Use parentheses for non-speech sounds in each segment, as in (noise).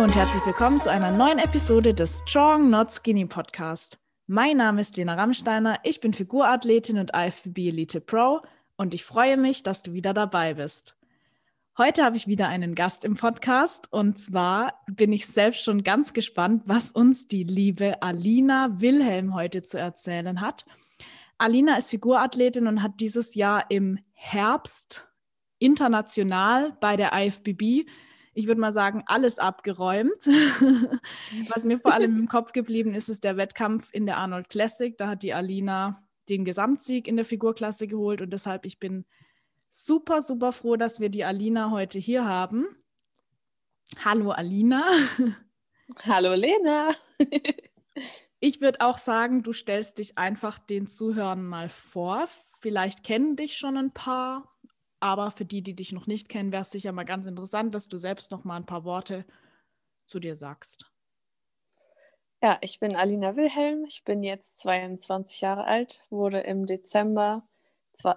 Hallo und herzlich willkommen zu einer neuen Episode des Strong Not Skinny Podcast. Mein Name ist Lena Rammsteiner, ich bin Figurathletin und IFBB Elite Pro und ich freue mich, dass du wieder dabei bist. Heute habe ich wieder einen Gast im Podcast und zwar bin ich selbst schon ganz gespannt, was uns die liebe Alina Wilhelm heute zu erzählen hat. Alina ist Figurathletin und hat dieses Jahr im Herbst international bei der IFBB ich würde mal sagen, alles abgeräumt. (laughs) Was mir vor allem im Kopf geblieben ist, ist der Wettkampf in der Arnold Classic. Da hat die Alina den Gesamtsieg in der Figurklasse geholt und deshalb ich bin super, super froh, dass wir die Alina heute hier haben. Hallo Alina. Hallo Lena. (laughs) ich würde auch sagen, du stellst dich einfach den Zuhörern mal vor. Vielleicht kennen dich schon ein paar aber für die, die dich noch nicht kennen, wäre es sicher mal ganz interessant, dass du selbst noch mal ein paar Worte zu dir sagst. Ja, ich bin Alina Wilhelm. Ich bin jetzt 22 Jahre alt, wurde im Dezember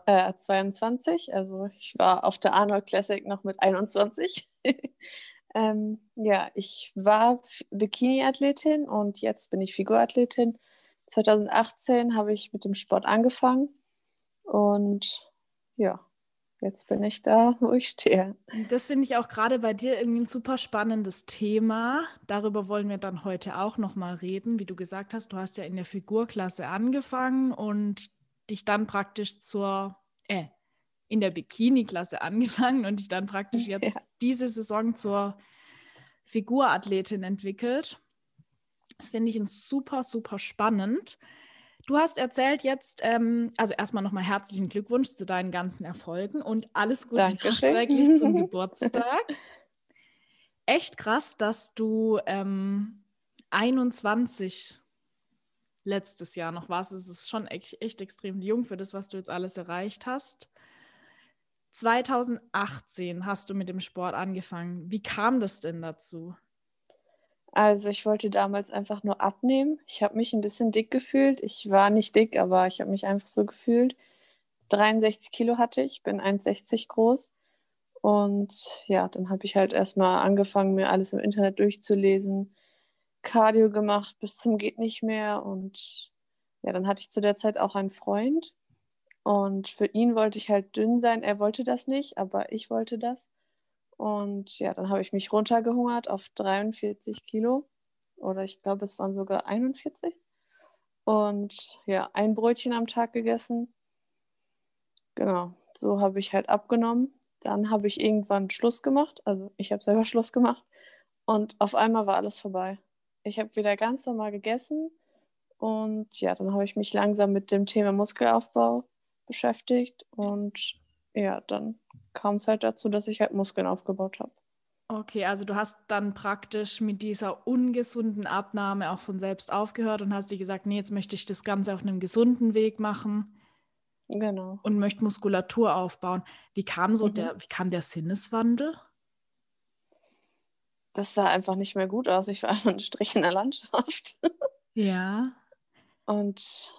äh, 22. Also ich war auf der Arnold Classic noch mit 21. (laughs) ähm, ja, ich war Bikini-Athletin und jetzt bin ich Figurathletin. 2018 habe ich mit dem Sport angefangen und ja, jetzt bin ich da, wo ich stehe. Das finde ich auch gerade bei dir irgendwie ein super spannendes Thema. Darüber wollen wir dann heute auch nochmal reden. Wie du gesagt hast, du hast ja in der Figurklasse angefangen und dich dann praktisch zur, äh, in der Bikini-Klasse angefangen und dich dann praktisch (laughs) jetzt ja. diese Saison zur Figurathletin entwickelt. Das finde ich ein super, super spannend. Du hast erzählt jetzt, ähm, also erstmal nochmal herzlichen Glückwunsch zu deinen ganzen Erfolgen und alles Gute nachträglich zum (laughs) Geburtstag. Echt krass, dass du ähm, 21 letztes Jahr noch warst. Es ist schon echt, echt extrem jung für das, was du jetzt alles erreicht hast. 2018 hast du mit dem Sport angefangen. Wie kam das denn dazu? Also ich wollte damals einfach nur abnehmen. Ich habe mich ein bisschen dick gefühlt. Ich war nicht dick, aber ich habe mich einfach so gefühlt. 63 Kilo hatte ich, bin 1,60 groß. Und ja, dann habe ich halt erstmal angefangen, mir alles im Internet durchzulesen, Cardio gemacht bis zum geht nicht mehr. Und ja, dann hatte ich zu der Zeit auch einen Freund. Und für ihn wollte ich halt dünn sein. Er wollte das nicht, aber ich wollte das. Und ja, dann habe ich mich runtergehungert auf 43 Kilo. Oder ich glaube, es waren sogar 41. Und ja, ein Brötchen am Tag gegessen. Genau, so habe ich halt abgenommen. Dann habe ich irgendwann Schluss gemacht. Also ich habe selber (laughs) Schluss gemacht. Und auf einmal war alles vorbei. Ich habe wieder ganz normal gegessen. Und ja, dann habe ich mich langsam mit dem Thema Muskelaufbau beschäftigt. Und ja, dann kam es halt dazu, dass ich halt Muskeln aufgebaut habe. Okay, also du hast dann praktisch mit dieser ungesunden Abnahme auch von selbst aufgehört und hast dir gesagt, nee, jetzt möchte ich das Ganze auf einem gesunden Weg machen. Genau. Und möchte Muskulatur aufbauen. Wie kam so mhm. der, wie kam der Sinneswandel? Das sah einfach nicht mehr gut aus. Ich war (laughs) ein Strich in der Landschaft. Ja. Und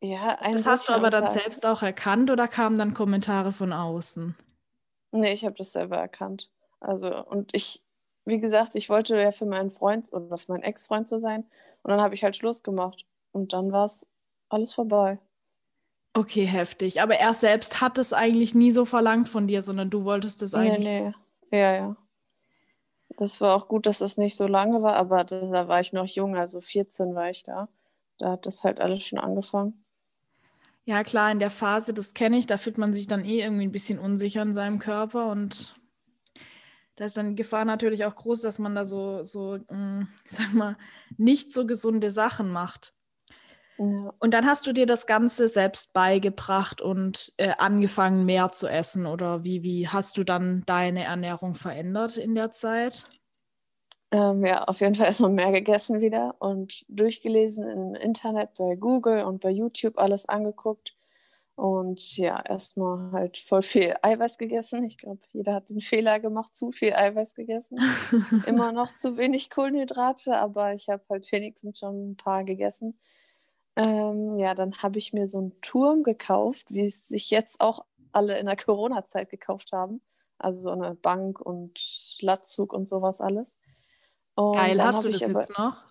ja, ein Das hast du aber dann selbst auch erkannt oder kamen dann Kommentare von außen? Nee, ich habe das selber erkannt. Also, und ich, wie gesagt, ich wollte ja für meinen Freund oder für meinen Ex-Freund so sein. Und dann habe ich halt Schluss gemacht. Und dann war es alles vorbei. Okay, heftig. Aber er selbst hat es eigentlich nie so verlangt von dir, sondern du wolltest es eigentlich. Nee, nee. Ja, ja. Das war auch gut, dass das nicht so lange war, aber da, da war ich noch jung, also 14 war ich da. Da hat das halt alles schon angefangen. Ja, klar, in der Phase, das kenne ich, da fühlt man sich dann eh irgendwie ein bisschen unsicher in seinem Körper und da ist dann die Gefahr natürlich auch groß, dass man da so, so mm, (laughs) sag mal, nicht so gesunde Sachen macht. Ja. Und dann hast du dir das Ganze selbst beigebracht und äh, angefangen, mehr zu essen. Oder wie, wie hast du dann deine Ernährung verändert in der Zeit? Ähm, ja, auf jeden Fall erstmal mehr gegessen wieder und durchgelesen im Internet, bei Google und bei YouTube alles angeguckt. Und ja, erstmal halt voll viel Eiweiß gegessen. Ich glaube, jeder hat den Fehler gemacht, zu viel Eiweiß gegessen. Immer (laughs) noch zu wenig Kohlenhydrate, aber ich habe halt wenigstens schon ein paar gegessen. Ähm, ja, dann habe ich mir so einen Turm gekauft, wie es sich jetzt auch alle in der Corona-Zeit gekauft haben. Also so eine Bank und Latzug und sowas alles. Und Geil, hast du das aber, jetzt noch?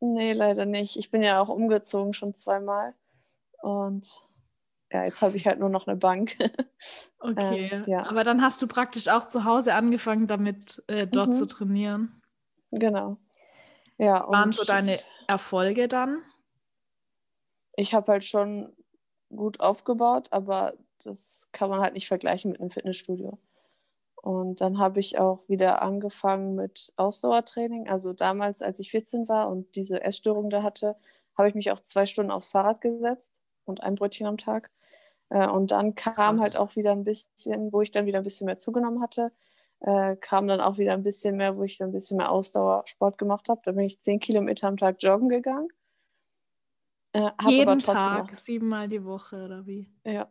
Nee, leider nicht. Ich bin ja auch umgezogen schon zweimal. Und ja, jetzt habe ich halt nur noch eine Bank. (laughs) Okay, Ähm, ja. aber dann hast du praktisch auch zu Hause angefangen, damit äh, dort Mhm. zu trainieren. genau. Ja, Waren so deine Erfolge dann? ich habe halt schon gut aufgebaut, aber das kann man halt nicht vergleichen mit einem Fitnessstudio. Und dann habe ich auch wieder angefangen mit Ausdauertraining. Also damals, als ich 14 war und diese Essstörung da hatte, habe ich mich auch zwei Stunden aufs Fahrrad gesetzt und ein Brötchen am Tag. Äh, Und dann kam halt auch wieder ein bisschen, wo ich dann wieder ein bisschen mehr zugenommen hatte, äh, kam dann auch wieder ein bisschen mehr, wo ich dann ein bisschen mehr Ausdauersport gemacht habe. Da bin ich 10 Kilometer am Tag joggen gegangen. Äh, Jeden trotzdem Tag, siebenmal die Woche oder wie? Ja.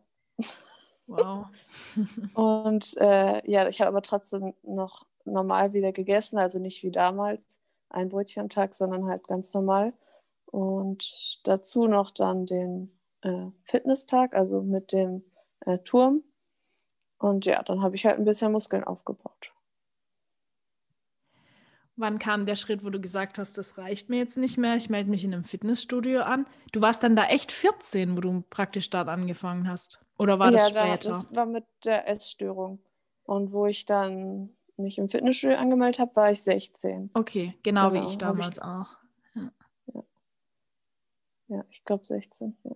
Wow. (laughs) Und äh, ja, ich habe aber trotzdem noch normal wieder gegessen, also nicht wie damals ein Brötchen am Tag, sondern halt ganz normal. Und dazu noch dann den äh, Fitnesstag, also mit dem äh, Turm. Und ja, dann habe ich halt ein bisschen Muskeln aufgebaut. Wann kam der Schritt, wo du gesagt hast, das reicht mir jetzt nicht mehr, ich melde mich in einem Fitnessstudio an? Du warst dann da echt 14, wo du praktisch dort angefangen hast. Oder war das ja, da, später? das war mit der Essstörung. Und wo ich dann mich im Fitnessstudio angemeldet habe, war ich 16. Okay, genau, wie Genau, ich hab damals ich- auch. Ja, ich glaube 16. Ja.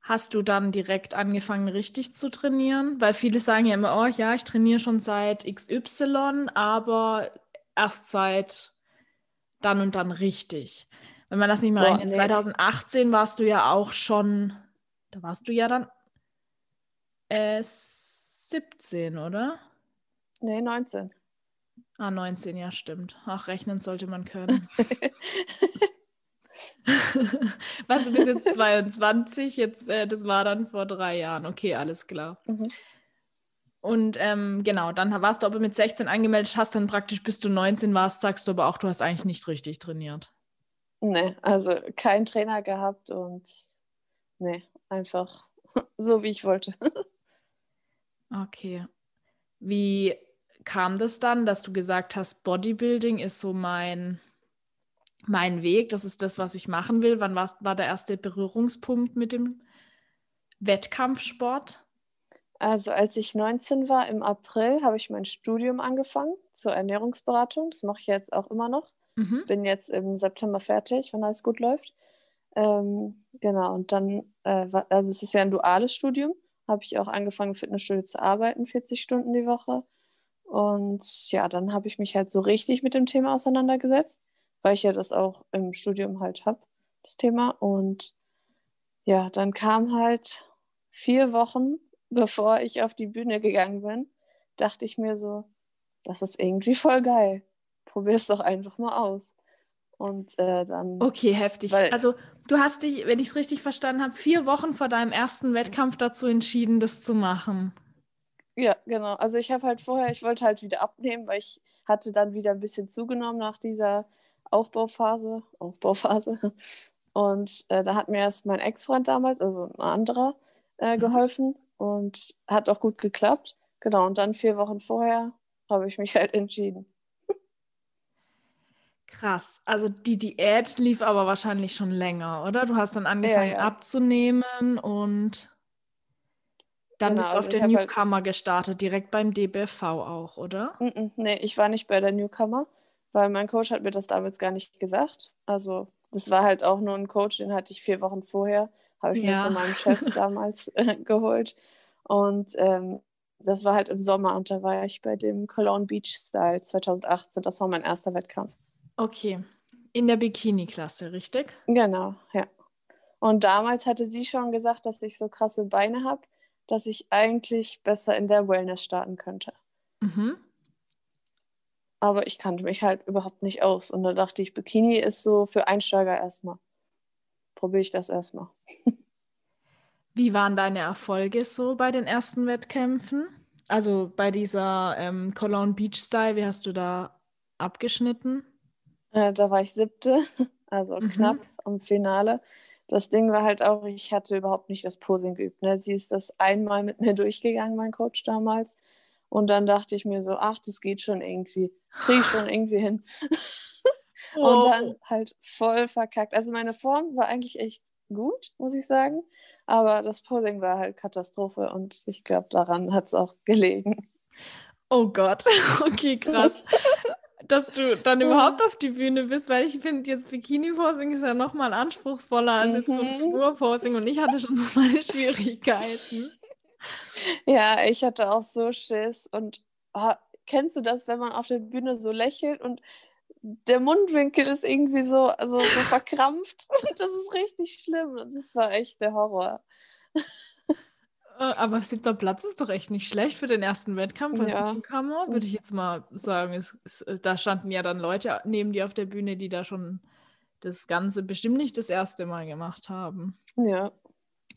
Hast du dann direkt angefangen, richtig zu trainieren? Weil viele sagen ja immer, oh ja, ich trainiere schon seit XY, aber erst seit dann und dann richtig. Wenn man das nicht Boah, rechnet, nee. 2018 warst du ja auch schon, da warst du ja dann äh, 17, oder? Nee, 19. Ah, 19, ja, stimmt. Ach, rechnen sollte man können. Was, du bist jetzt 22, jetzt, äh, das war dann vor drei Jahren. Okay, alles klar. Mhm. Und ähm, genau, dann warst du aber mit 16 angemeldet, hast dann praktisch, bis du 19 warst, sagst du aber auch, du hast eigentlich nicht richtig trainiert. Nee, also keinen Trainer gehabt und nee, einfach (laughs) so, wie ich wollte. (laughs) Okay. Wie kam das dann, dass du gesagt hast, Bodybuilding ist so mein, mein Weg, das ist das, was ich machen will? Wann war, war der erste Berührungspunkt mit dem Wettkampfsport? Also als ich 19 war, im April, habe ich mein Studium angefangen zur Ernährungsberatung. Das mache ich jetzt auch immer noch. Mhm. Bin jetzt im September fertig, wenn alles gut läuft. Ähm, genau, und dann, äh, also es ist ja ein duales Studium, habe ich auch angefangen, im Fitnessstudio zu arbeiten, 40 Stunden die Woche. Und ja, dann habe ich mich halt so richtig mit dem Thema auseinandergesetzt, weil ich ja das auch im Studium halt habe, das Thema. Und ja, dann kam halt vier Wochen, bevor ich auf die Bühne gegangen bin, dachte ich mir so, das ist irgendwie voll geil. Probier es doch einfach mal aus. Und äh, dann, Okay, heftig. Also du hast dich, wenn ich es richtig verstanden habe, vier Wochen vor deinem ersten Wettkampf dazu entschieden, das zu machen. ja, genau. Also ich habe halt vorher, ich wollte halt wieder abnehmen, weil ich hatte dann wieder ein bisschen zugenommen nach dieser Aufbauphase, Aufbauphase. Und äh, da hat mir erst mein Ex-Freund damals, also ein anderer, äh, Mhm. geholfen und hat auch gut geklappt. Genau, und dann vier Wochen vorher habe ich mich halt entschieden. Krass. Also die Diät lief aber wahrscheinlich schon länger, oder? Du hast dann angefangen ja. abzunehmen und dann Genau, bist du auf also der halt- Newcomer gestartet, direkt beim DBFV auch, oder? Nee, ich war nicht bei der Newcomer, weil mein Coach hat mir das damals gar nicht gesagt. Also das war halt auch nur ein Coach, den hatte ich vier Wochen vorher, habe ich Ja. mir von meinem Chef (laughs) damals äh, geholt. Und ähm, das war halt im Sommer und da war ich bei dem Cologne Beach Style 2018. Das war mein erster Wettkampf. Okay. In der Bikini-Klasse, richtig? Genau, ja. Und damals hatte sie schon gesagt, dass ich so krasse Beine habe, dass ich eigentlich besser in der Wellness starten könnte. Mhm. Aber ich kannte mich halt überhaupt nicht aus. Und da dachte ich, Bikini ist so für Einsteiger erstmal. Probiere ich das erstmal. (laughs) Wie waren deine Erfolge so bei den ersten Wettkämpfen? Also bei dieser ähm, Cologne Beach Style, wie hast du da abgeschnitten? Äh, da war ich siebte, (laughs) also Mhm. knapp am Finale. Das Ding war halt auch, ich hatte überhaupt nicht das Posing geübt. Ne? Sie ist das einmal mit mir (laughs) durchgegangen, mein Coach damals. Und dann dachte ich mir so, ach, das geht schon irgendwie. Das kriege ich schon (laughs) irgendwie hin. Oh. Und dann halt voll verkackt. Also meine Form war eigentlich echt gut, muss ich sagen. Aber das Posing war halt Katastrophe und ich glaube, daran hat es auch gelegen. Oh Gott, okay, krass. Dass du dann überhaupt auf die Bühne bist, weil ich finde, jetzt Bikini-Posing ist ja nochmal anspruchsvoller als jetzt so ein mhm. Figur-Posing und ich hatte schon so meine Schwierigkeiten. Ja, ich hatte auch so Schiss und oh, kennst du das, wenn man auf der Bühne so lächelt und der Mundwinkel ist irgendwie so, also so verkrampft. (laughs) Das ist richtig schlimm. Das war echt der Horror. Äh, aber siebter Platz ist doch echt nicht schlecht für den ersten Wettkampf als ja. Newcomer, würde ich jetzt mal sagen. Es, es, äh, da standen ja dann Leute neben dir auf der Bühne, die da schon das Ganze bestimmt nicht das erste Mal gemacht haben. Ja.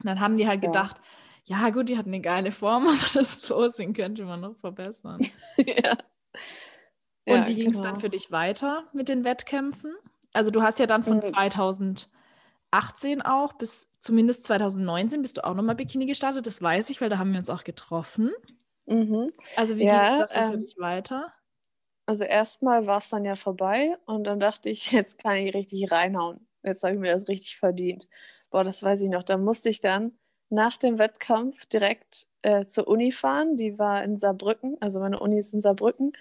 Dann haben die halt ja. gedacht, ja gut, die hatten eine geile Form, (laughs) aber das Posing könnte man noch verbessern. (laughs) ja. Und ja, wie ging es genau. dann für dich weiter mit den Wettkämpfen? Also du hast ja dann von mhm. 2018 auch bis zumindest 2019 bist du auch nochmal Bikini gestartet. Das weiß ich, weil da haben wir uns auch getroffen. Mhm. Also wie ja, ging es das ähm, für dich weiter? Also erstmal war es dann ja vorbei und dann dachte ich, (laughs) jetzt kann ich richtig reinhauen. Jetzt habe ich mir das richtig verdient. Boah, das weiß ich noch. Da musste ich dann nach dem Wettkampf direkt äh, zur Uni fahren. Die war in Saarbrücken, also meine Uni ist in Saarbrücken.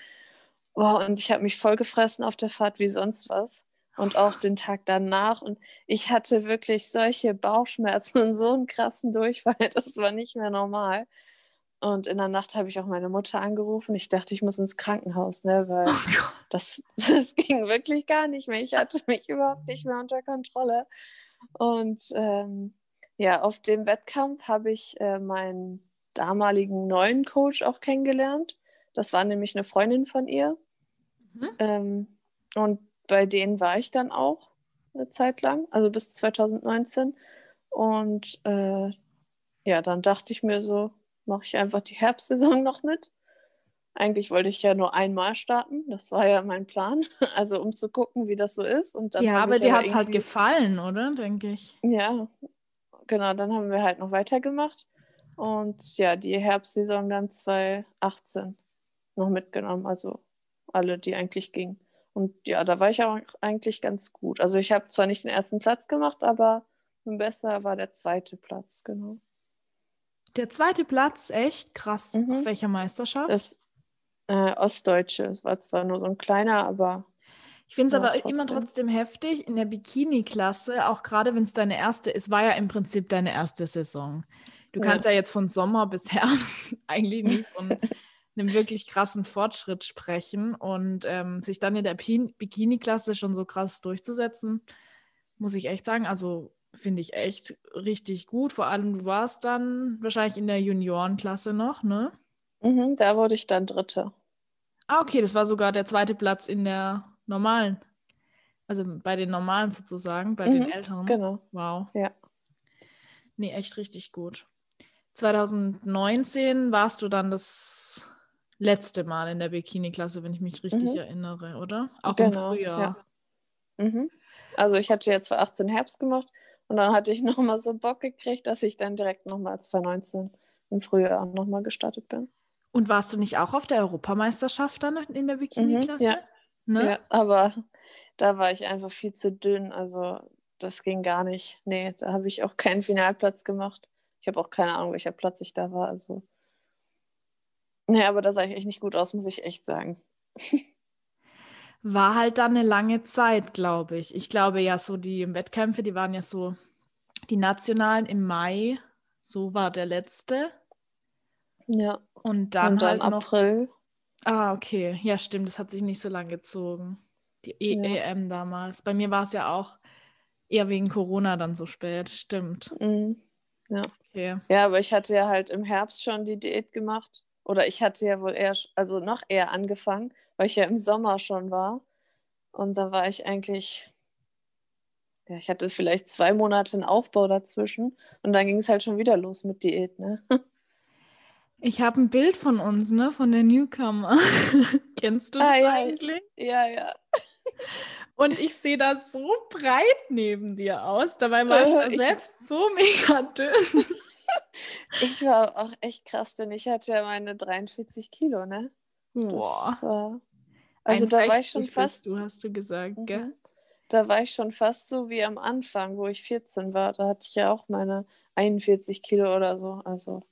Boah, und ich habe mich voll gefressen auf der Fahrt wie sonst was. Und auch den Tag danach. Und ich hatte wirklich solche Bauchschmerzen und (laughs) so einen krassen Durchfall. (laughs) Das war nicht mehr normal. Und in der Nacht habe ich auch meine Mutter angerufen. Ich dachte, ich muss ins Krankenhaus, ne? weil oh das, (laughs) das ging wirklich gar nicht mehr. Ich hatte mich überhaupt nicht mehr unter Kontrolle. Und ähm, ja, auf dem Wettkampf habe ich äh, meinen damaligen neuen Coach auch kennengelernt. Das war nämlich eine Freundin von ihr. Mhm. Ähm, und bei denen war ich dann auch eine Zeit lang, also bis 2019. Und äh, ja, dann dachte ich mir so, mache ich einfach die (laughs) Herbstsaison noch mit. Eigentlich wollte ich ja nur einmal starten, das war ja mein Plan, (laughs) also um zu gucken, wie das so ist. Und dann ja, aber dir hat es halt gefallen, oder, denke ich. Ja, genau, dann haben wir halt noch weitergemacht. Und ja, die Herbstsaison dann 2018 noch mitgenommen, also alle, die eigentlich gingen. Und ja, da war ich auch eigentlich ganz gut. Also ich habe zwar nicht den ersten Platz gemacht, aber besser war der zweite Platz, genau. Der zweite Platz, echt krass. Mhm. Auf welcher Meisterschaft? Das äh, Ostdeutsche. Es war zwar nur so ein kleiner, aber. Ich finde es aber trotzdem. immer trotzdem heftig in der Bikini-Klasse, auch gerade wenn es deine erste, es war ja im Prinzip deine erste Saison. Du kannst ja, ja jetzt von Sommer bis (laughs) Herbst eigentlich nicht von (laughs) einem wirklich krassen Fortschritt sprechen und ähm, sich dann in der Bikini-Klasse schon so krass durchzusetzen, muss ich echt sagen, also finde ich echt richtig gut. Vor allem, du warst dann wahrscheinlich in der Juniorenklasse noch, ne? Mhm, da wurde ich dann Dritte. Ah, okay, das war sogar der zweite Platz in der normalen. Also bei den normalen sozusagen, bei mhm, den Älteren. Genau. Wow. Ja. Nee, echt richtig gut. 2019 warst du dann das letzte Mal in der Bikini-Klasse, wenn ich mich richtig mhm. erinnere, oder? Auch genau, im Frühjahr. Ja. Mhm. Also ich hatte jetzt 2018 Herbst gemacht und dann hatte ich (laughs) nochmal so Bock gekriegt, dass ich dann direkt nochmal 2019 im Frühjahr nochmal gestartet bin. Und warst du nicht auch auf der Europameisterschaft dann in der Bikini-Klasse? Mhm, ja. Ne? ja, aber da war ich einfach viel zu dünn. Also das ging gar nicht. Nee, da habe ich auch keinen Finalplatz gemacht. Ich habe auch keine Ahnung, welcher Platz ich da war. Also Nee, aber da sah ich echt nicht gut aus, muss ich echt sagen. (laughs) War halt dann eine lange Zeit, glaube ich. Ich glaube ja, so die Wettkämpfe, die waren ja so, die nationalen im Mai, so war der letzte. Ja. Und dann, Und dann halt April. Noch, ah, okay. Ja, stimmt, das hat sich nicht so lange gezogen. Die e ja. EM damals. Bei mir war es ja auch eher wegen Corona dann so spät, stimmt. Mhm. Ja. Okay. Ja, aber ich hatte ja halt im Herbst schon die Diät gemacht oder ich hatte ja wohl eher, also noch eher angefangen, weil ich ja im Sommer schon war. Und da war ich eigentlich, ja, ich hatte vielleicht zwei Monate einen Aufbau dazwischen. Und dann ging es halt schon wieder los mit Diät, ne? (laughs) Ich habe ein Bild von uns, ne, von der Newcomer. (laughs) Kennst du das ah, ja. eigentlich? Ja, ja. (laughs) Und ich sehe da so breit neben dir aus. Dabei war ich da selbst so mega dünn. Ich war auch echt krass, denn ich hatte ja meine 43 Kilo, ne? Boah. War, also da war ich schon fast. Du hast du gesagt, mhm. gell? Da war ich schon fast so wie am Anfang, wo ich 14 war. Da hatte ich ja auch meine 41 Kilo oder so. Also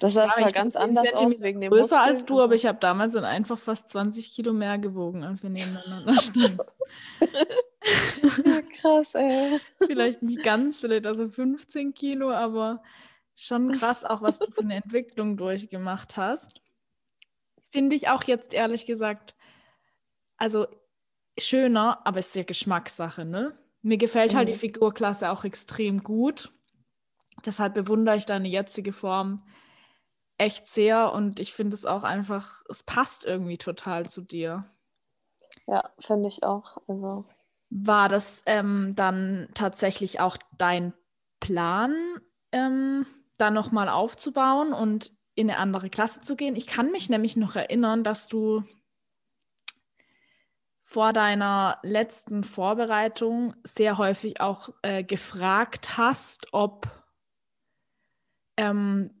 das sah ja, zwar ganz anders aus wegen dem Größer Muskeln, als du, aber ich habe damals dann einfach fast 20 Kilo mehr gewogen, als wir nebeneinander (laughs) standen. ja, krass, ey. Vielleicht nicht ganz, vielleicht also 15 Kilo, aber schon krass auch, was du für eine Entwicklung durchgemacht hast. Finde ich auch jetzt ehrlich gesagt, also schöner, aber es ist ja Geschmackssache, ne? Mir gefällt mhm. halt die mhm. Figurklasse auch extrem gut. Deshalb bewundere ich deine jetzige Form echt sehr und ich finde es auch einfach, es passt irgendwie total zu dir. Ja, finde ich auch. Also. War das ähm, dann tatsächlich auch dein Plan, ähm, da nochmal aufzubauen und in eine andere Klasse zu gehen? Ich kann mich nämlich noch erinnern, dass du vor deiner letzten Vorbereitung sehr häufig auch äh, gefragt hast, ob ähm,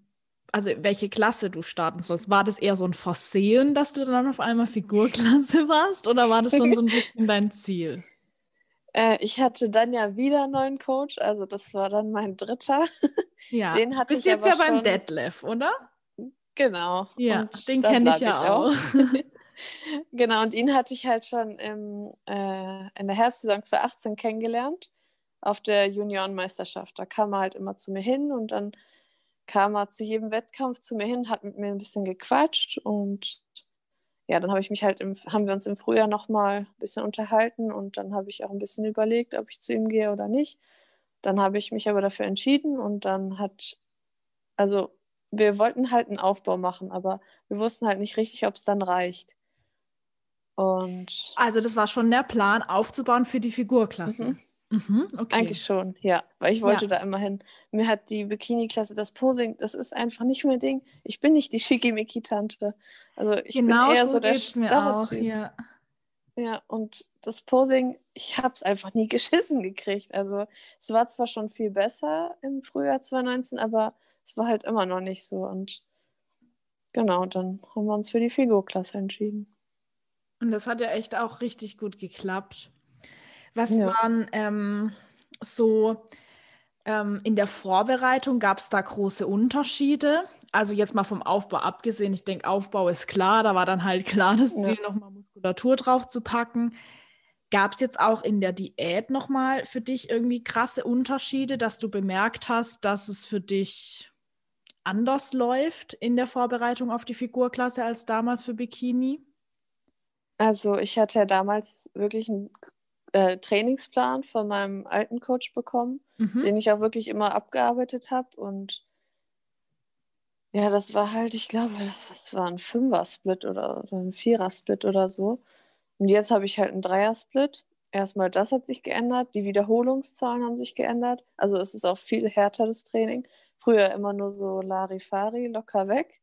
also welche Klasse du starten sollst. War das eher so ein Versehen, dass du dann auf einmal Figurklasse (laughs) warst oder war das schon so ein bisschen dein Ziel? Äh, ich hatte dann ja wieder einen neuen Coach, also das war dann mein dritter. (laughs) Ja, den hatte bist ich jetzt ja beim schon... Detlef, oder? Genau. Ja, und den kenne ich ja ich auch. (laughs) genau, und ihn hatte ich halt schon im, äh, in der Herbstsaison 2018 kennengelernt, auf der Juniorenmeisterschaft. Da kam er halt immer zu mir hin und dann kam er zu jedem Wettkampf zu mir hin, hat mit mir ein bisschen gequatscht und ja, dann habe ich mich halt im, haben wir uns im Frühjahr nochmal ein bisschen unterhalten und dann habe ich auch ein bisschen überlegt, ob ich zu ihm gehe oder nicht. Dann habe ich mich aber dafür entschieden und dann hat, also wir wollten halt einen Aufbau machen, aber wir wussten halt nicht richtig, ob es dann reicht. Und also das war schon der Plan, aufzubauen für die Figurklasse. Mhm. Mhm, okay. Eigentlich schon, ja. Weil ich wollte ja. da immer hin. Mir hat die Bikini-Klasse, das Posing, das ist einfach nicht mein Ding. Ich bin nicht die Schickimicki-Tante. Also ich genau bin eher so, so der mir auch, ja. ja, und das Posing, ich habe es einfach nie (laughs) geschissen gekriegt. Also es war zwar schon viel besser im Frühjahr 2019, aber es war halt immer noch nicht so. Und genau, dann haben wir uns für die Figo-Klasse entschieden. Und das hat ja echt auch richtig gut geklappt. Was ja. waren ähm, so ähm, in der Vorbereitung, gab es da große Unterschiede? Also jetzt mal vom Aufbau abgesehen, ich denke, Aufbau ist klar, da war dann halt klar das Ziel, ja. nochmal Muskulatur drauf zu packen. Gab es jetzt auch in der Diät nochmal für dich irgendwie krasse Unterschiede, dass du bemerkt hast, dass es für dich anders läuft in der Vorbereitung auf die Figurklasse als damals für Bikini? Also ich hatte ja damals wirklich einen äh, Trainingsplan von meinem alten Coach bekommen, mhm. den ich auch wirklich immer abgearbeitet habe. Und ja, das war halt, ich glaube, das war ein Fünfer-Split oder, oder ein Vierer-Split oder so. Und jetzt habe ich halt einen Dreier-Split. Erstmal das hat sich geändert, die Wiederholungszahlen haben sich geändert. Also es ist auch viel härter das Training. Früher immer nur so Larifari, locker weg.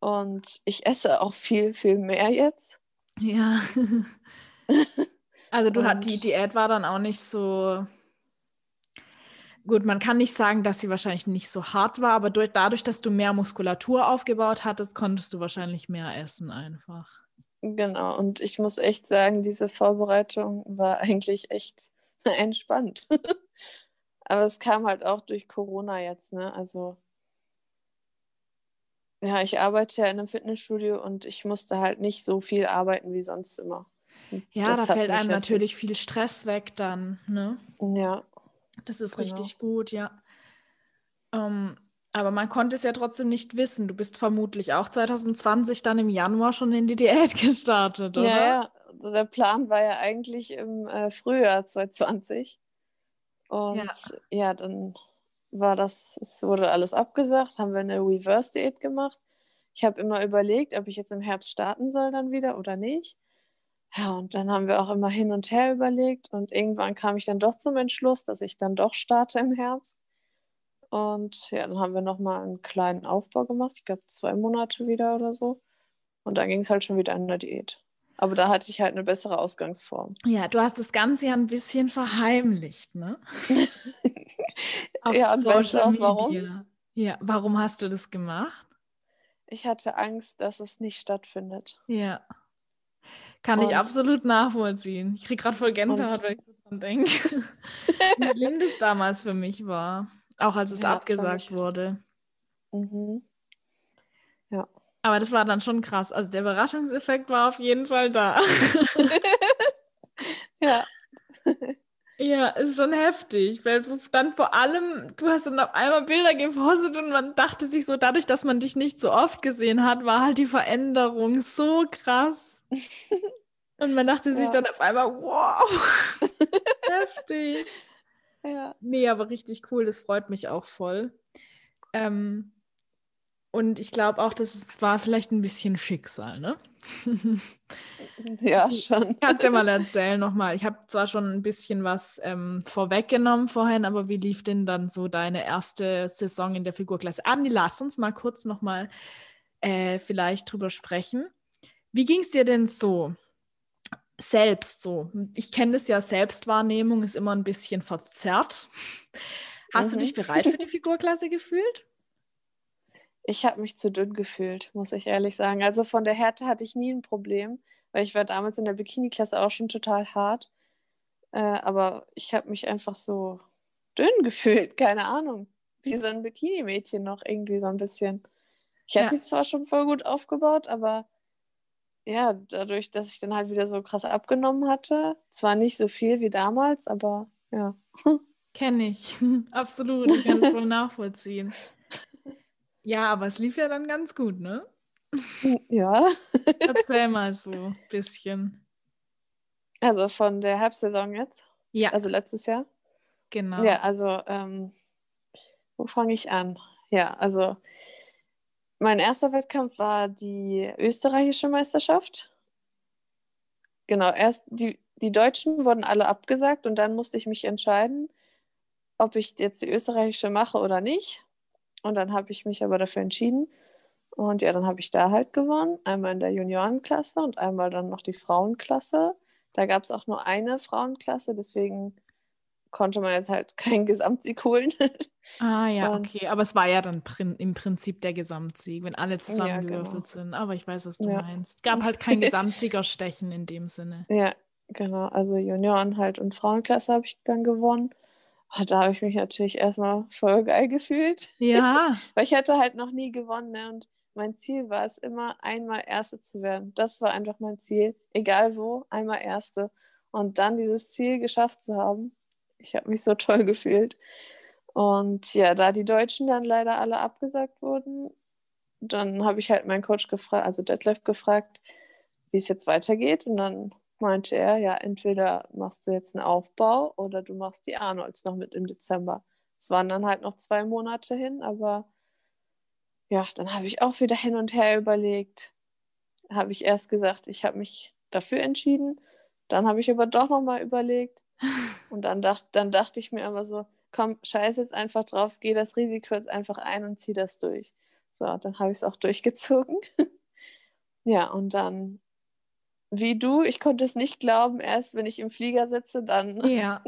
Und ich esse auch viel, viel mehr jetzt. Ja. (laughs) (laughs) Also du hat die Diät war dann auch nicht so gut. Man kann nicht sagen, dass sie wahrscheinlich nicht so hart war, aber durch, dadurch, dass du mehr Muskulatur aufgebaut hattest, konntest du wahrscheinlich mehr essen einfach. Genau. Und ich muss echt sagen, diese Vorbereitung war (laughs) eigentlich echt entspannt. (laughs) aber es kam halt auch durch Corona jetzt, ne? Also ja, ich arbeite ja in einem Fitnessstudio und ich musste halt nicht so viel arbeiten wie sonst immer. Ja, das da fällt einem natürlich viel Stress weg dann, ne? Ja. Das ist genau. richtig gut, ja. Ähm, aber man konnte es ja trotzdem nicht wissen. Du bist vermutlich auch 2020 dann im Januar schon in die Diät (laughs) gestartet, oder? Ja, ja. Also der Plan war ja eigentlich im äh, Frühjahr 2020. Und ja. ja, dann war das, es wurde alles abgesagt, haben wir eine Reverse-Diät gemacht. Ich habe immer überlegt, ob ich jetzt im Herbst starten soll dann wieder oder nicht. Ja, und dann haben wir auch immer hin und her überlegt und irgendwann kam ich dann doch zum Entschluss, dass ich dann doch starte im Herbst. Und ja, dann haben wir nochmal einen kleinen Aufbau gemacht, ich glaube zwei Monate wieder oder so. Und dann ging es halt schon wieder in der Diät. Aber da hatte ich halt eine bessere Ausgangsform. Ja, du hast das Ganze ja ein bisschen verheimlicht, ne? (laughs) Ja, und weißt du auch warum? Ja, warum hast du das gemacht? Ich hatte Angst, dass es nicht stattfindet. Ja. Kann ich Und- absolut nachvollziehen. Ich kriege gerade voll Gänsehaut, wenn ich so dran denke. (laughs) Wie schlimm das damals für mich war. Auch als es Ja, abgesagt wurde. Mhm. Aber das war dann schon krass. Also der Überraschungseffekt war auf jeden Fall da. (laughs) Ja, (laughs) Ja, ist schon heftig, weil du dann vor allem, du hast dann auf einmal Bilder gepostet und man dachte sich so, dadurch, dass man dich nicht so oft gesehen hat, war halt die Veränderung so krass. (laughs) Und man dachte sich Ja. dann auf einmal, wow, (laughs) heftig. ja. Nee, aber richtig cool, das freut mich auch voll. Ähm, und ich glaube auch, dass es war vielleicht ein bisschen Schicksal, ne? (laughs) Ja, schon. (laughs) Kannst ja mal erzählen nochmal. Ich habe zwar schon ein bisschen was ähm, vorweggenommen vorhin, aber wie lief denn dann so deine erste Saison in der Figurklasse? Andi, lass uns mal kurz nochmal äh, vielleicht drüber sprechen. Wie ging es dir denn so? Selbst so. Ich kenne das ja, Selbstwahrnehmung ist immer ein bisschen verzerrt. Hast du Mhm. dich bereit für die Figurklasse gefühlt? Ich habe mich zu dünn gefühlt, muss ich ehrlich sagen. Also von der Härte hatte ich nie ein Problem, weil ich war damals in der Bikini-Klasse auch schon total hart. Äh, aber ich habe mich einfach so dünn (laughs) gefühlt, keine Ahnung. Wie so ein Bikini-Mädchen noch irgendwie so ein bisschen. Ich hatte Ja. zwar schon voll gut aufgebaut, aber ja, dadurch, dass ich dann halt wieder so krass abgenommen hatte, zwar nicht so viel wie damals, aber ja. (laughs) Kenne ich. (laughs) Absolut. Ich kann es voll nachvollziehen. Ja, aber es lief ja dann ganz gut, ne? Ja. Erzähl (laughs) mal so ein bisschen. Also von der Herbstsaison jetzt, Ja, also letztes Jahr. genau. Ja, also, ähm, wo fange ich an? Ja, also, mein erster Wettkampf war die österreichische Meisterschaft. Genau, erst die, die Deutschen wurden alle abgesagt und dann musste ich mich entscheiden, ob ich jetzt die österreichische mache oder nicht. Und dann habe ich mich aber dafür entschieden. Und ja, dann habe ich da halt gewonnen. Einmal in der Juniorenklasse und einmal dann noch die Frauenklasse. Da gab es auch nur eine Frauenklasse, deswegen konnte man jetzt halt (laughs) keinen Gesamtsieg holen. Ah ja, Und- okay. Aber es war ja dann prin im Prinzip der Gesamtsieg, wenn alle zusammengewürfelt genau. sind. Aber ich weiß, was du Ja. meinst. Gab halt kein (laughs) Gesamtsiegerstechen in dem Sinne. ja, genau. Also Junioren halt und Frauenklasse habe ich dann gewonnen. Ah, Da habe ich mich natürlich erstmal voll geil gefühlt, Ja, (laughs) weil ich hätte halt noch nie gewonnen. Ne? Und mein Ziel war es immer, einmal Erste zu werden. Das war einfach mein Ziel. Egal wo, einmal Erste. Und dann dieses Ziel geschafft zu haben. Ich habe mich so toll gefühlt. Und ja, da die Deutschen dann leider alle abgesagt wurden, dann habe ich halt meinen Coach gefragt, also Detlef gefragt, wie es jetzt weitergeht. Und dann meinte er, ja, entweder machst du jetzt einen Aufbau oder du machst die Arnolds noch mit im Dezember. Es waren dann halt noch zwei Monate hin, aber ja, dann habe ich auch wieder hin und her überlegt. Habe ich erst gesagt, ich habe mich dafür entschieden. Dann habe ich aber doch nochmal überlegt. (laughs) Und dann, dacht, dann dachte ich mir aber so, komm, scheiß jetzt einfach drauf, geh das Risiko jetzt einfach ein und zieh das durch. So, dann habe ich es auch durchgezogen. (laughs) ja, und dann, wie du, ich konnte es nicht glauben, erst wenn ich im Flieger sitze, dann. ja.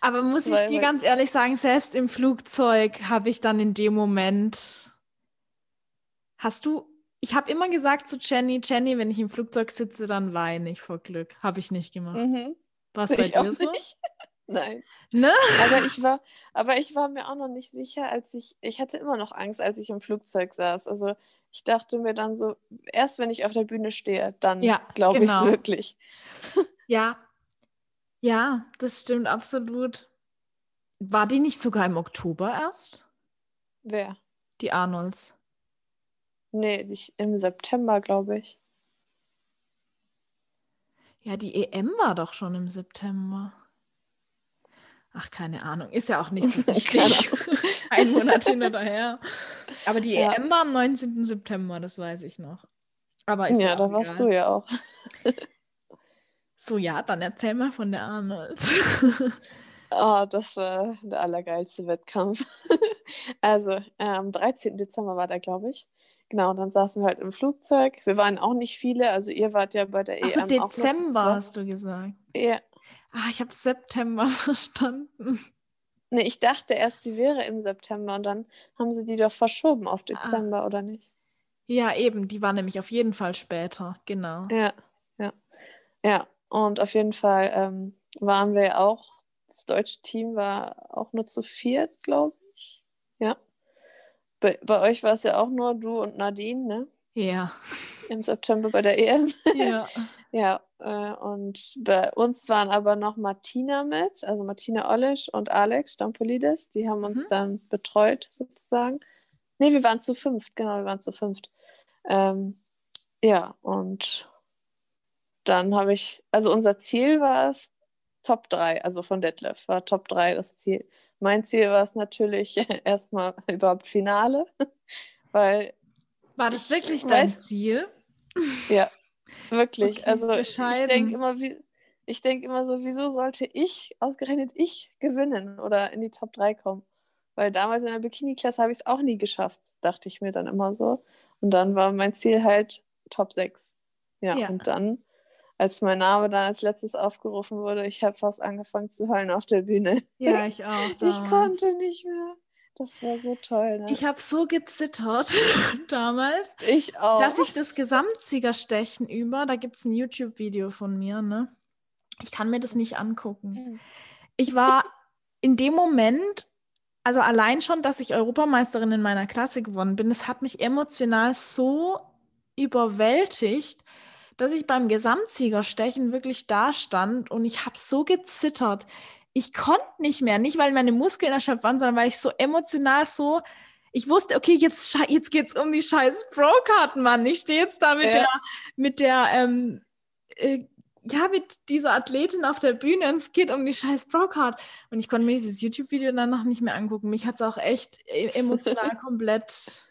Aber (laughs) muss ich dir ganz ehrlich sagen, selbst im Flugzeug habe ich dann in dem Moment. Hast du. Ich habe immer gesagt zu Jenny, Jenny, wenn ich im Flugzeug sitze, dann weine ich vor Glück. Habe ich nicht gemacht. Mhm. Was bei Ich dir so? nicht. (laughs) Nein. Ne? Aber ich war, aber ich war mir auch noch nicht sicher, als ich, ich hatte immer noch Angst, als ich im Flugzeug saß. Also ich dachte mir dann so, erst wenn ich auf der Bühne stehe, dann Ja, glaube ich es genau. wirklich. (laughs) Ja. Ja, das stimmt absolut. War die nicht sogar im Oktober erst? Wer? Die Arnolds. Nee, ich, im September, glaube ich. Ja, die EM war doch schon im September. Ach, keine Ahnung. Ist ja auch nicht so (laughs) wichtig. (laughs) Ein Monat hin oder her. Aber die Ja. EM war am 19. September, das weiß ich noch. Aber ja, ja, da auch warst egal. du ja auch. So, ja, dann erzähl mal von der Arnolds. Oh, (laughs) das war der allergeilste Wettkampf. also, äh, am 13. Dezember war der, glaube ich. Genau, und dann saßen wir halt im Flugzeug. Wir waren auch nicht viele, also ihr wart ja bei der Achso, EM auch nur zu Dezember zweit. hast du gesagt. Ja, Ah, ich habe September (laughs) verstanden. Nee, ich dachte erst, sie wäre im September und dann haben sie die doch verschoben auf Ah. Dezember, oder nicht? Ja, eben, die war nämlich auf jeden Fall später, genau. Ja, ja. Ja, und auf jeden Fall ähm, waren wir auch, das deutsche Team war auch nur zu viert, glaube ich. Ja. Bei, bei euch war es ja auch nur du und Nadine, ne? Ja. Im September bei der EM. Ja. (laughs) Ja, äh, und bei uns waren aber noch Martina mit, also Martina Ollisch und Alex Stampolidis, die haben uns Mhm. dann betreut sozusagen. Ne, wir waren zu fünft, genau, wir waren zu fünft. Ähm, ja, und dann habe ich, also unser Ziel war es Top 3, also von Detlef war Top 3 das Ziel. Mein Ziel war es natürlich (laughs) erstmal überhaupt Finale, (laughs) weil War das Ich wirklich dein weiß- Ziel? Ja, wirklich. Okay, also ich denke immer, wie, ich denke immer so, wieso sollte ich, ausgerechnet ich, gewinnen oder in die Top 3 kommen? Weil damals in der Bikini-Klasse habe ich es auch nie geschafft, dachte ich mir dann immer so. Und dann war mein Ziel halt Top 6. Ja, Ja. und dann, als mein Name dann als letztes aufgerufen wurde, ich habe fast angefangen zu heulen auf der Bühne. Ja, ich auch. (laughs) Ich konnte nicht mehr. Das war so toll. Ne? Ich habe so gezittert (laughs) damals, Ich auch. dass ich das Gesamtsiegerstechen über, da gibt es ein YouTube-Video von mir, ne? Ich kann mir das nicht angucken. Mhm. Ich war in dem Moment, also allein schon, dass ich Europameisterin in meiner Klasse gewonnen bin, das hat mich emotional so überwältigt, dass ich beim Gesamtsiegerstechen wirklich da stand und ich habe so gezittert. Ich konnte nicht mehr, nicht weil meine Muskeln erschöpft waren, sondern weil ich so emotional so, ich wusste, okay, jetzt, jetzt geht es um die scheiß Pro-Karten, Mann. Ich stehe jetzt da mit Ja. der, mit der, ähm, äh, ja, mit dieser Athletin auf der Bühne und es geht um die scheiß Pro-Card. Und ich konnte mir dieses YouTube-Video danach nicht mehr angucken. Mich hat es auch echt e- emotional (laughs) komplett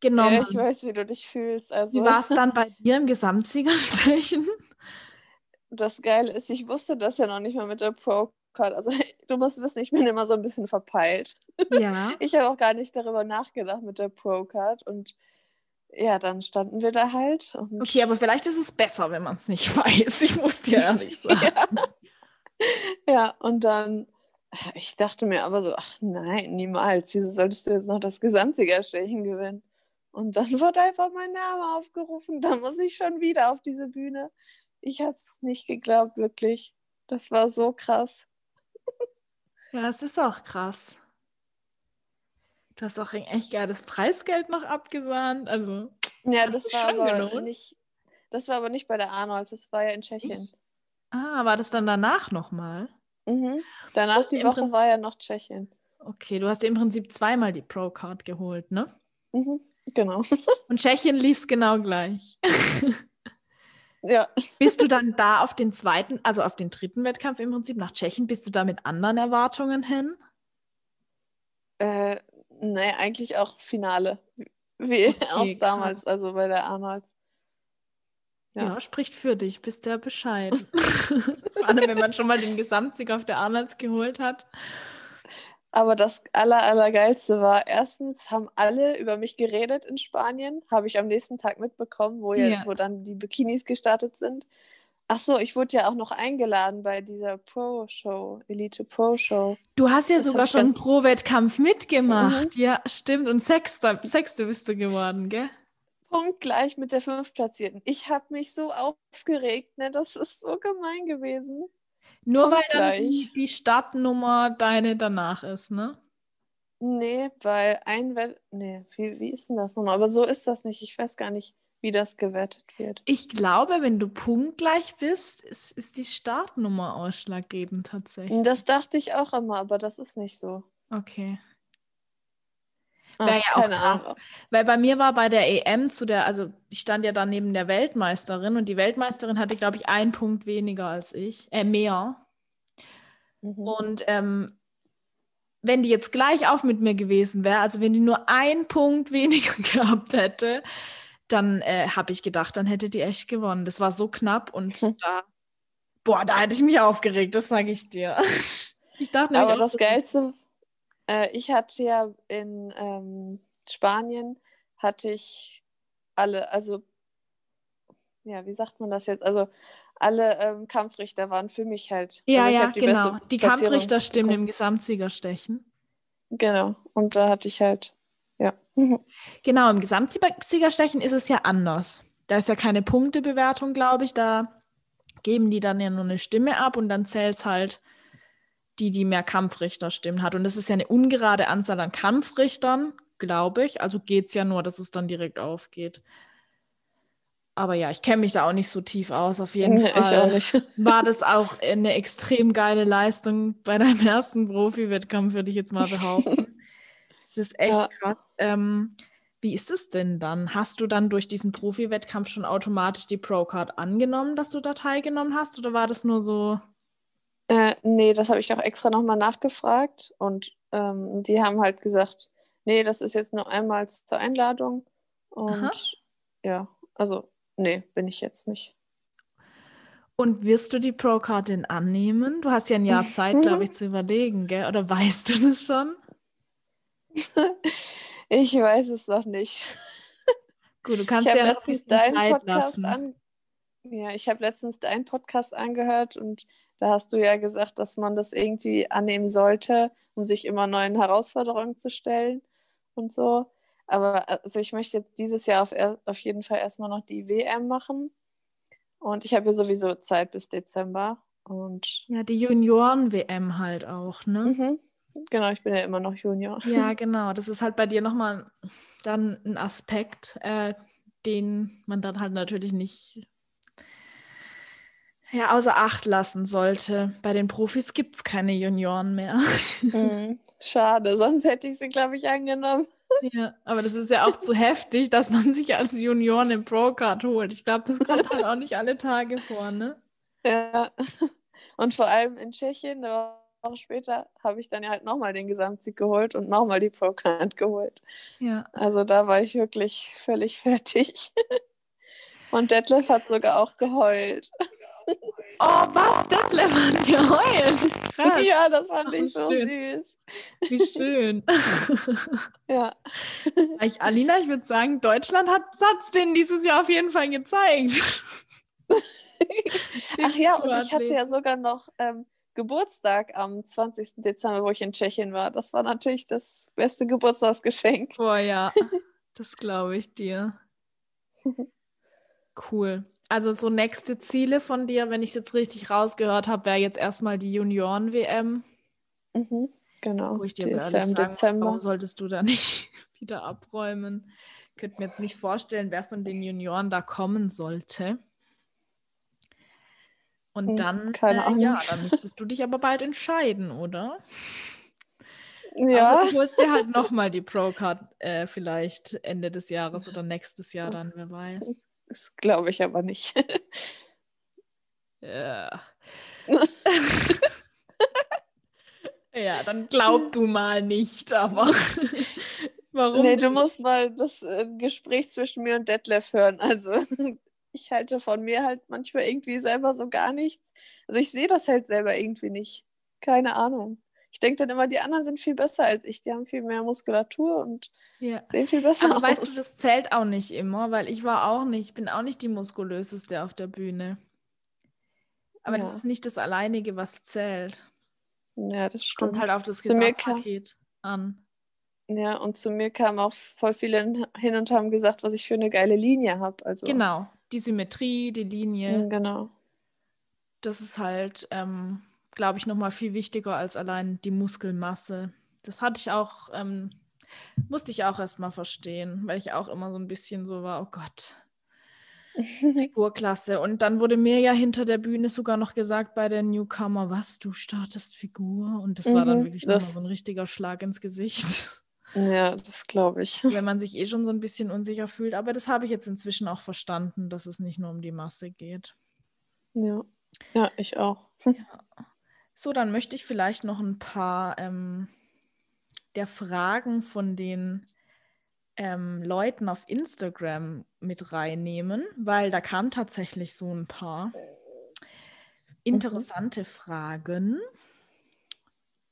genommen. ja, ich weiß, wie du dich fühlst. Also. Wie war es dann bei dir im Gesamtsiegerstechen? das Geile ist, ich wusste das ja noch nicht mal mit der Pro-Card. Also (laughs) du musst wissen, ich bin immer so ein bisschen verpeilt. Ja. (laughs) Ich habe auch gar nicht darüber nachgedacht mit der Pro-Card. Und ja, dann standen wir da halt. Okay, aber vielleicht ist es besser, wenn man es nicht (laughs) weiß. Ich muss dir ehrlich sagen. ja, und dann, ich dachte mir aber so, ach nein, niemals. Wieso solltest du jetzt noch das Gesamtsiegerstechen gewinnen? Und dann wurde einfach mein Name aufgerufen. Da muss ich schon wieder auf diese Bühne. Ich habe es nicht geglaubt, wirklich. Das war so krass. Ja, es ist auch krass. Du hast auch ein echt geiles Preisgeld noch abgesahnt. Also, Ja, das war aber gelohnt. nicht, das war aber nicht bei der Arnolds, das war ja in Tschechien. ah, war das dann danach nochmal? Mhm. Danach die Woche war ja noch Tschechien. Okay, du hast im Prinzip zweimal die Pro-Card geholt, ne? Mhm. Genau. (laughs) Und Tschechien lief es genau gleich. (laughs) Ja. Bist du dann da auf den zweiten, also auf den dritten Wettkampf im Prinzip nach Tschechien, bist du da mit anderen Erwartungen hin? Äh, nee, eigentlich auch Finale. Wie Okay, (laughs) auch damals, also bei der Arnolds. Ja, Ja. spricht für dich, bist der bescheiden. (laughs) Vor allem, wenn man schon mal den Gesamtsieg auf der Arnolds geholt hat. Aber das aller, allergeilste war, erstens haben alle über mich geredet in Spanien, habe ich am nächsten Tag mitbekommen, wo, ja, Ja. wo dann die Bikinis gestartet sind. Ach so, ich wurde ja auch noch eingeladen bei dieser Pro-Show, Elite Pro-Show. Du hast ja Das sogar schon einen Pro-Wettkampf mitgemacht. Ja, stimmt. Und Sechster, Sechste bist du geworden, gell? Punktgleich mit der Fünftplatzierten. Ich habe mich so aufgeregt, ne? Das ist so gemein gewesen. Nur weil dann die, die Startnummer deine danach ist, ne? Nee, weil ein Wett. Nee, wie, wie ist denn das nochmal? Aber so ist das nicht. Ich weiß gar nicht, wie das gewettet wird. Ich glaube, wenn du punktgleich bist, ist, ist die Startnummer ausschlaggebend tatsächlich. Das dachte ich auch immer, aber das ist nicht so. Okay. Wäre ja auch krass. Ahnung. Weil bei mir war bei der EM zu der, also ich stand ja da neben der Weltmeisterin und die Weltmeisterin hatte, glaube ich, einen Punkt weniger als ich, äh, mehr. Mhm. Und ähm, wenn die jetzt gleich auf mit mir gewesen wäre, also wenn die nur einen Punkt (laughs) weniger gehabt hätte, dann äh, habe ich gedacht, dann hätte die echt gewonnen. Das war so knapp und Hm. da, boah, da hätte ich mich aufgeregt, das sage ich dir. (laughs) Ich dachte nämlich Aber das Geilste, äh, ich hatte ja in ähm, Spanien, hatte ich alle, also, ja, wie sagt man das jetzt? Also alle ähm, Kampfrichter waren für mich halt. Ja, also ja, die genau. Die Kampfrichter stimmen im Gesamtsiegerstechen. Genau. Und da hatte ich halt, ja. (laughs) Genau, im Gesamtsiegerstechen ist es ja anders. Da ist ja keine Punktebewertung, glaube ich. Da geben die dann ja nur eine Stimme ab und dann zählt es halt die, die mehr Kampfrichterstimmen hat. Und das ist ja eine ungerade Anzahl an Kampfrichtern, glaube ich. Also geht es ja nur, dass es dann direkt aufgeht. Aber ja, ich kenne mich da auch nicht so tief aus. Auf jeden nee, Fall (laughs) war das auch eine extrem geile Leistung bei deinem ersten Profi-Wettkampf, würde ich jetzt mal behaupten. (laughs) Es ist echt ja. krass. Ähm, wie ist es denn dann? Hast du dann durch diesen Profi-Wettkampf schon automatisch die Pro-Card angenommen, dass du da teilgenommen hast? Oder war das nur so? Äh, nee, das habe ich auch extra nochmal nachgefragt. Und ähm, die haben halt gesagt, nee, das ist jetzt nur einmal zur Einladung. Und Aha. ja, also nee, bin ich jetzt nicht. Und wirst du die Pro-Card denn annehmen? Du hast ja ein Jahr Zeit, glaube (laughs) ich, zu überlegen, gell? Oder weißt du das schon? (laughs) Ich weiß es noch nicht. Gut, du kannst ja letztens deinen Zeit Podcast lassen. an. Ja, ich habe letztens deinen Podcast angehört und da hast du ja gesagt, dass man das irgendwie annehmen sollte, um sich immer neuen Herausforderungen zu stellen und so. Aber also ich möchte jetzt dieses Jahr auf, auf jeden Fall erstmal noch die WM machen. Und ich habe ja sowieso Zeit bis Dezember. Und ja, die Junioren-WM halt auch, ne? Mhm. Genau, ich bin ja immer noch Junior. Ja, (laughs) genau. Das ist halt bei dir nochmal dann ein Aspekt, äh, den man dann halt natürlich nicht ja, außer Acht lassen sollte. Bei den Profis gibt es keine Junioren mehr. Mhm. (laughs) Schade, sonst hätte ich sie, glaube ich, angenommen. Ja, aber das ist ja auch zu heftig, dass man sich als Junioren im Pro-Card holt. Ich glaube, das kommt halt auch nicht alle Tage vor, ne? (laughs) Ja. Und vor allem in Tschechien, da Woche später habe ich dann ja halt nochmal den Gesamtsieg geholt und nochmal die Pro-Card geholt. Ja. Also da war ich wirklich völlig (laughs) fertig. Und Detlef hat sogar auch geheult. Oh, was? Detlef hat geheult? Krass. Ja, das fand ich so schön. süß. Wie schön. (laughs) (laughs) ja. Ich, Alina, ich würde sagen, Deutschland hat Satz den dieses Jahr auf jeden Fall gezeigt. (laughs) Ach ja, und ich hatte ja sogar noch ähm, Geburtstag am 20. Dezember, wo ich in Tschechien war. Das war natürlich das beste Geburtstagsgeschenk. Boah, ja, das glaube ich dir. Cool. Also so nächste Ziele von dir, wenn ich es jetzt richtig rausgehört habe, wäre jetzt erstmal die Junioren-WM. Mhm, genau. Wo ich dir die ist ja im sagen, Dezember. Warum solltest du da (laughs) nicht wieder abräumen? Ich könnte mir jetzt nicht vorstellen, wer von den Junioren da kommen sollte. Und hm, dann, äh, ja, dann müsstest du dich aber bald entscheiden, oder? Ja. Also du holst dir halt nochmal die Pro-Card äh, vielleicht Ende des Jahres oder nächstes Jahr dann, wer weiß. Das glaube ich aber nicht. ja. (laughs) ja, dann glaub du mal nicht, aber (laughs) warum? Nee, du musst mal das äh, Gespräch zwischen mir und Detlef hören. Also (laughs) ich halte von mir halt manchmal irgendwie selber so gar nichts. Also ich sehe das halt selber irgendwie nicht. Keine Ahnung. Ich denke dann immer, die anderen sind viel besser als ich. Die haben viel mehr Muskulatur und ja. sehen viel besser Aber aus. weißt du, das zählt auch nicht immer, weil ich war auch nicht, ich bin auch nicht die muskulöseste auf der Bühne. Aber ja. das ist nicht das Alleinige, was zählt. Ja, das stimmt. Kommt halt auf das Gesamtpaket an. Ja, und zu mir kamen auch voll viele hin und haben gesagt, was ich für eine geile Linie habe. Also. Genau, die Symmetrie, die Linie. Genau. Das ist halt, ähm, glaube ich, nochmal viel wichtiger als allein die Muskelmasse. Das hatte ich auch, ähm, musste ich auch erst mal verstehen, weil ich auch immer so ein bisschen so war, oh Gott, (laughs) Figurklasse. Und dann wurde mir ja hinter der Bühne sogar noch gesagt bei der Newcomer, was, du startest Figur? Und das mhm, war dann mhm, wirklich das... so ein richtiger Schlag ins Gesicht. Ja, das glaube ich. (laughs) Wenn man sich eh schon so ein bisschen unsicher fühlt. Aber das habe ich jetzt inzwischen auch verstanden, dass es nicht nur um die Masse geht. Ja, ja ich auch. Ja. (laughs) So, dann möchte ich vielleicht noch ein paar ähm, der Fragen von den ähm, Leuten auf Instagram mit reinnehmen, weil da kamen tatsächlich so ein paar interessante mhm. Fragen.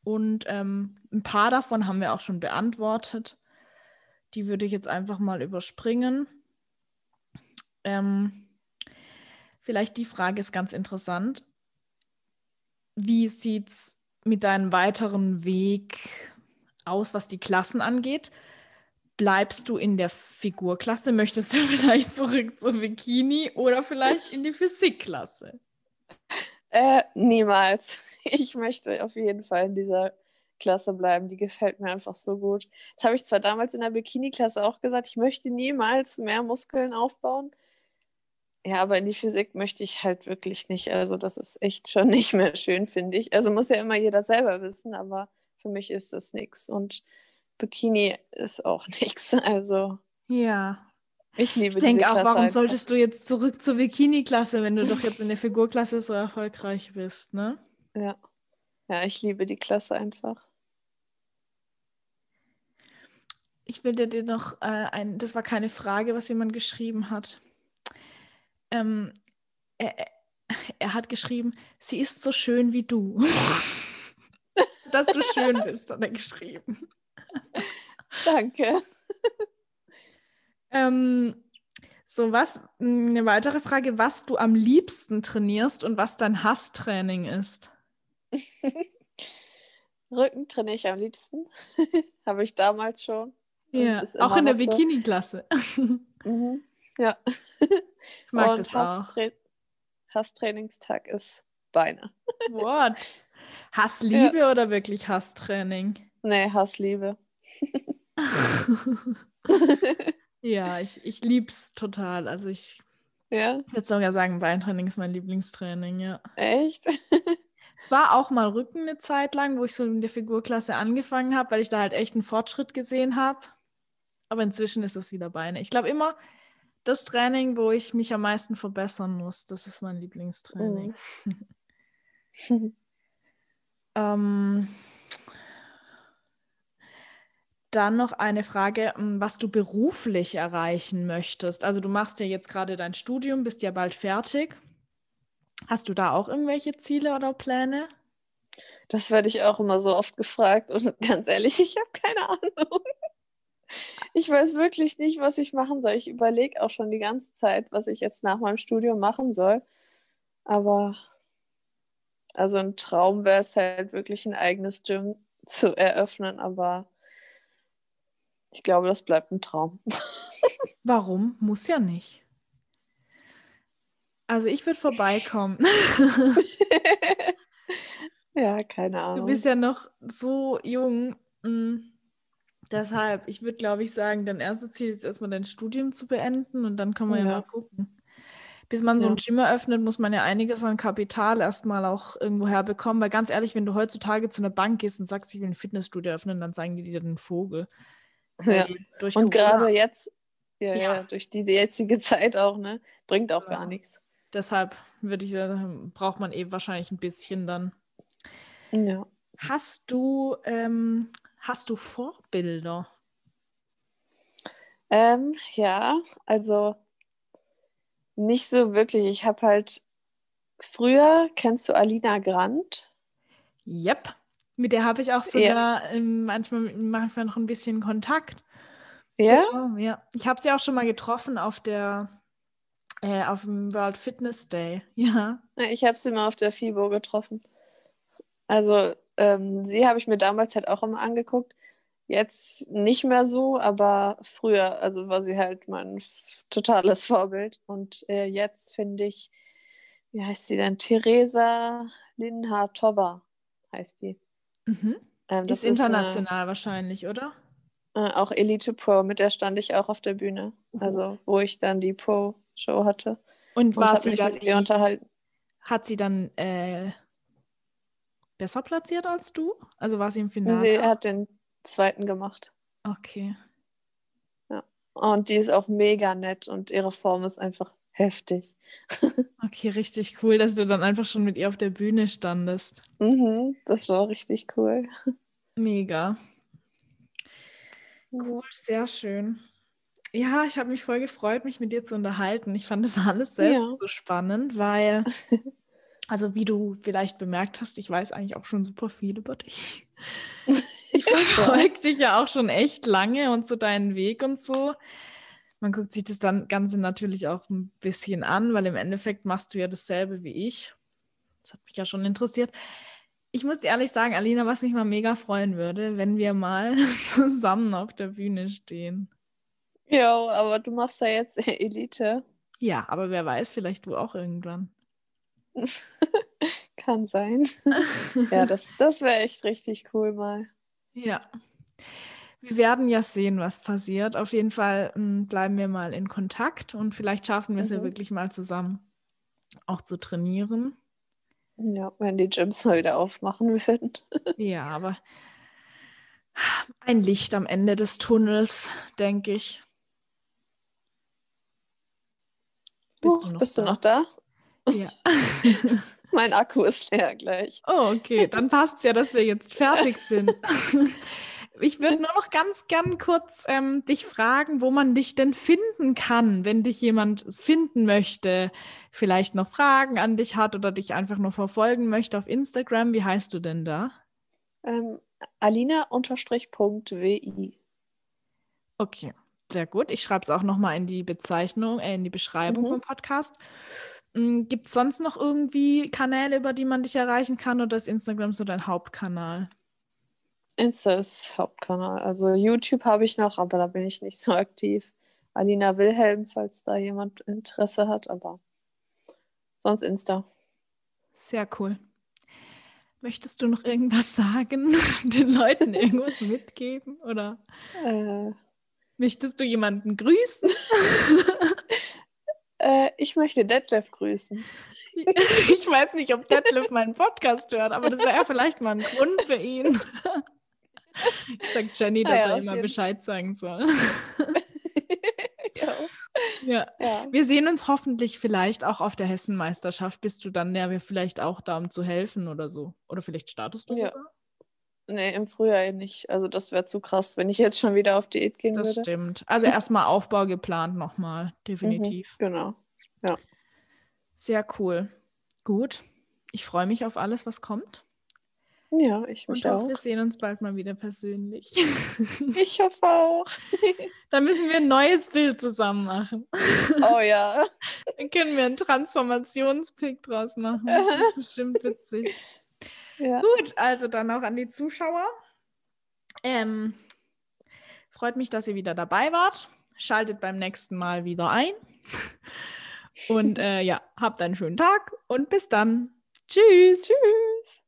Und ähm, ein paar davon haben wir auch schon beantwortet. Die würde ich jetzt einfach mal überspringen. Ähm, vielleicht die Frage ist ganz interessant. Wie sieht es mit deinem weiteren Weg aus, was die Klassen angeht? Bleibst du in der Figurklasse? Möchtest du (laughs) vielleicht zurück zur Bikini oder vielleicht in die Physikklasse? Äh, niemals. Ich möchte auf jeden Fall in dieser Klasse bleiben. Die gefällt mir einfach so gut. Das habe ich zwar damals in der Bikini-Klasse auch gesagt, ich möchte niemals mehr Muskeln aufbauen. Ja, aber in die Physik möchte ich halt wirklich nicht. Also das ist echt schon (laughs) nicht mehr schön, finde ich. Also muss ja immer jeder selber wissen, aber für mich ist das nichts. Und Bikini ist auch (laughs) nichts. Also ja. Ich liebe ich denke auch, warum einfach. solltest du jetzt zurück zur Bikini-Klasse, wenn du doch jetzt in der Figurklasse so erfolgreich bist, ne? Ja. Ja, ich liebe die Klasse einfach. Ich will dir noch äh, ein, das war keine Frage, was jemand geschrieben hat. Ähm, er, er hat geschrieben, sie ist so schön wie du. (laughs) Dass du schön bist, hat er geschrieben. Danke. ähm, so, was, eine weitere Frage, was du am liebsten trainierst und was dein Hasstraining ist. (laughs) Rücken trainiere ich am liebsten. (laughs) Habe ich damals schon. Ja, auch in der so. Bikini-Klasse. mhm. Ja. (laughs) Ich mag Und das Hasstra auch. Hasstrainingstag ist Beine. (laughs) What? Hassliebe ja. oder wirklich Hasstraining? Nee, Hassliebe. (laughs) ja, ich, ich liebe es total. Also ich ja? würde sogar sagen, Beintraining ist mein Lieblingstraining, ja. Echt? Es war auch mal Rücken eine Zeit lang, wo ich so in der Figurklasse angefangen habe, weil ich da halt echt einen Fortschritt gesehen habe. Aber inzwischen ist es wieder Beine. Ich glaube immer, das Training, wo ich mich am meisten verbessern muss, das ist mein Lieblingstraining. Mhm. (laughs) ähm, dann noch eine Frage, ähm, was du beruflich erreichen möchtest. Also du machst ja jetzt gerade dein Studium, bist ja bald fertig. Hast du da auch irgendwelche Ziele oder Pläne? Das werde ich auch immer so oft gefragt und (laughs) ganz ehrlich, ich habe keine Ahnung. Ich weiß wirklich nicht, was ich machen soll. Ich überlege auch schon die ganze Zeit, was ich jetzt nach meinem Studium machen soll. Aber also ein Traum wäre es halt wirklich ein eigenes Gym zu eröffnen, aber ich glaube, das bleibt ein Traum. (laughs) Warum? Muss ja nicht. Also ich würde vorbeikommen. (laughs) ja, keine Ahnung. Du bist ja noch so jung. Mm. Deshalb, ich würde, glaube ich, sagen, dein erstes Ziel ist erstmal dein Studium zu beenden und dann kann man ja, ja mal gucken. Bis man so ein Gym eröffnet, muss man ja einiges an Kapital erstmal auch irgendwo herbekommen. Weil ganz ehrlich, wenn du heutzutage zu einer Bank gehst und sagst, ich will ein Fitnessstudio öffnen, dann zeigen die dir den Vogel. Ja. Und gerade jetzt, ja, ja, durch die jetzige Zeit auch, ne? Bringt auch gar nichts. Deshalb würde ich sagen, braucht man eben wahrscheinlich ein bisschen dann. Ja. Hast du, ähm, hast du Vorbilder? Ähm, ja, also nicht so wirklich. Ich habe halt früher, kennst du Alina Grant? Yep. Mit der habe ich auch sogar ja. ähm, manchmal, manchmal noch ein bisschen Kontakt. Ja? Ja, ja. Ich habe sie auch schon mal getroffen auf der äh, auf dem World Fitness Day, (laughs) ja. Ich habe sie mal auf der FIBO getroffen. Also ähm, sie habe ich mir damals halt auch immer angeguckt. Jetzt nicht mehr so, aber früher, also war sie halt mein totales Vorbild. Und äh, jetzt finde ich, wie heißt sie denn? Theresa Linhartova heißt die. Mhm. Ähm, das ist international ist, äh, wahrscheinlich, oder? Äh, auch Elite Pro, mit der stand ich auch auf der Bühne. Uh. Also, wo ich dann die Pro Show hatte. Und, war sie dann die, unterhalten. Hat sie dann äh, besser platziert als du? Also war sie im Finale? Sie hat den zweiten gemacht. Okay. Ja. Und die ist auch mega nett und ihre Form ist einfach heftig. (laughs) okay, richtig cool, dass du dann einfach schon mit ihr auf der Bühne standest. Mhm, das war richtig cool. Mega. Cool, sehr schön. Ja, ich habe mich voll gefreut, mich mit dir zu unterhalten. Ich fand das alles selbst ja. so spannend, weil, (laughs) also wie du vielleicht bemerkt hast, ich weiß eigentlich auch schon super viel über dich. (laughs) Ich verfolge dich ja auch schon echt lange und so deinen Weg und so. Man guckt sich das dann Ganze natürlich auch ein bisschen an, weil im Endeffekt machst du ja dasselbe wie ich. Das hat mich ja schon interessiert. Ich muss dir ehrlich sagen, Alina, was mich mal mega freuen würde, wenn wir mal (laughs) zusammen auf der Bühne stehen. Ja, aber du machst da jetzt (laughs) Elite. Ja, aber wer weiß, vielleicht du auch irgendwann. (laughs) Kann sein. ja, das, das wäre echt richtig cool mal. Ja. Wir werden ja sehen, was passiert. Auf jeden Fall m, hm, bleiben wir mal in Kontakt und vielleicht schaffen wir es mhm. ja wirklich mal zusammen auch zu trainieren. Ja, wenn die Gyms mal wieder aufmachen würden. (laughs) ja, aber ein Licht am Ende des Tunnels, denke ich. Bist, uh, du, noch bist du noch da? Ja. (laughs) mein Akku ist leer gleich. Oh, okay. Dann passt es ja, dass wir jetzt fertig (laughs) sind. Ich würde nur noch ganz gern kurz ähm, dich fragen, wo man dich denn finden kann, wenn dich jemand finden möchte, vielleicht noch Fragen an dich hat oder dich einfach nur verfolgen möchte auf Instagram. Wie heißt du denn da? Ähm, Alina-.wi. Okay, sehr gut. Ich schreibe es auch nochmal in die Bezeichnung, äh, in die Beschreibung mhm. vom Podcast. Hm, Gibt es sonst noch irgendwie Kanäle, über die man dich erreichen kann oder ist Instagram so dein Hauptkanal? Insta ist Hauptkanal. Also YouTube habe ich noch, aber da bin ich nicht so aktiv. Alina Wilhelm, falls da jemand Interesse hat, aber sonst Insta. Sehr cool. Möchtest du noch irgendwas sagen, (laughs) den Leuten irgendwas mitgeben oder äh, möchtest du jemanden grüßen? (laughs) äh, ich möchte Detlef grüßen. (laughs) ich weiß nicht, ob Detlef meinen Podcast hört, aber das wäre ja vielleicht mal ein Grund für ihn. Ich sag Jenny, dass ja, er immer Bescheid sagen soll. (laughs) ja. Ja. ja. Wir sehen uns hoffentlich vielleicht auch auf der Hessenmeisterschaft. Bist du dann ja vielleicht auch da, um zu helfen oder so? Oder vielleicht startest du ja. sogar? Nee, im Frühjahr nicht. Also das wäre zu krass, wenn ich jetzt schon wieder auf Diät gehen das würde. Das stimmt. Also (laughs) erstmal Aufbau geplant nochmal, definitiv. Mhm, genau. Ja. Sehr cool. Gut. Ich freue mich auf alles, was kommt. Ja, ich mich Und auch. Wir sehen uns bald mal wieder persönlich. (laughs) Ich hoffe auch. (laughs) Dann müssen wir ein neues Bild zusammen machen. Oh ja. Dann können wir einen Transformationspick draus machen. Das ist bestimmt witzig. Ja. Gut, also dann auch an die Zuschauer. Ähm, freut mich, dass ihr wieder dabei wart. Schaltet beim nächsten Mal wieder ein. Und äh, ja, habt einen schönen Tag und bis dann. Tschüss. Tschüss.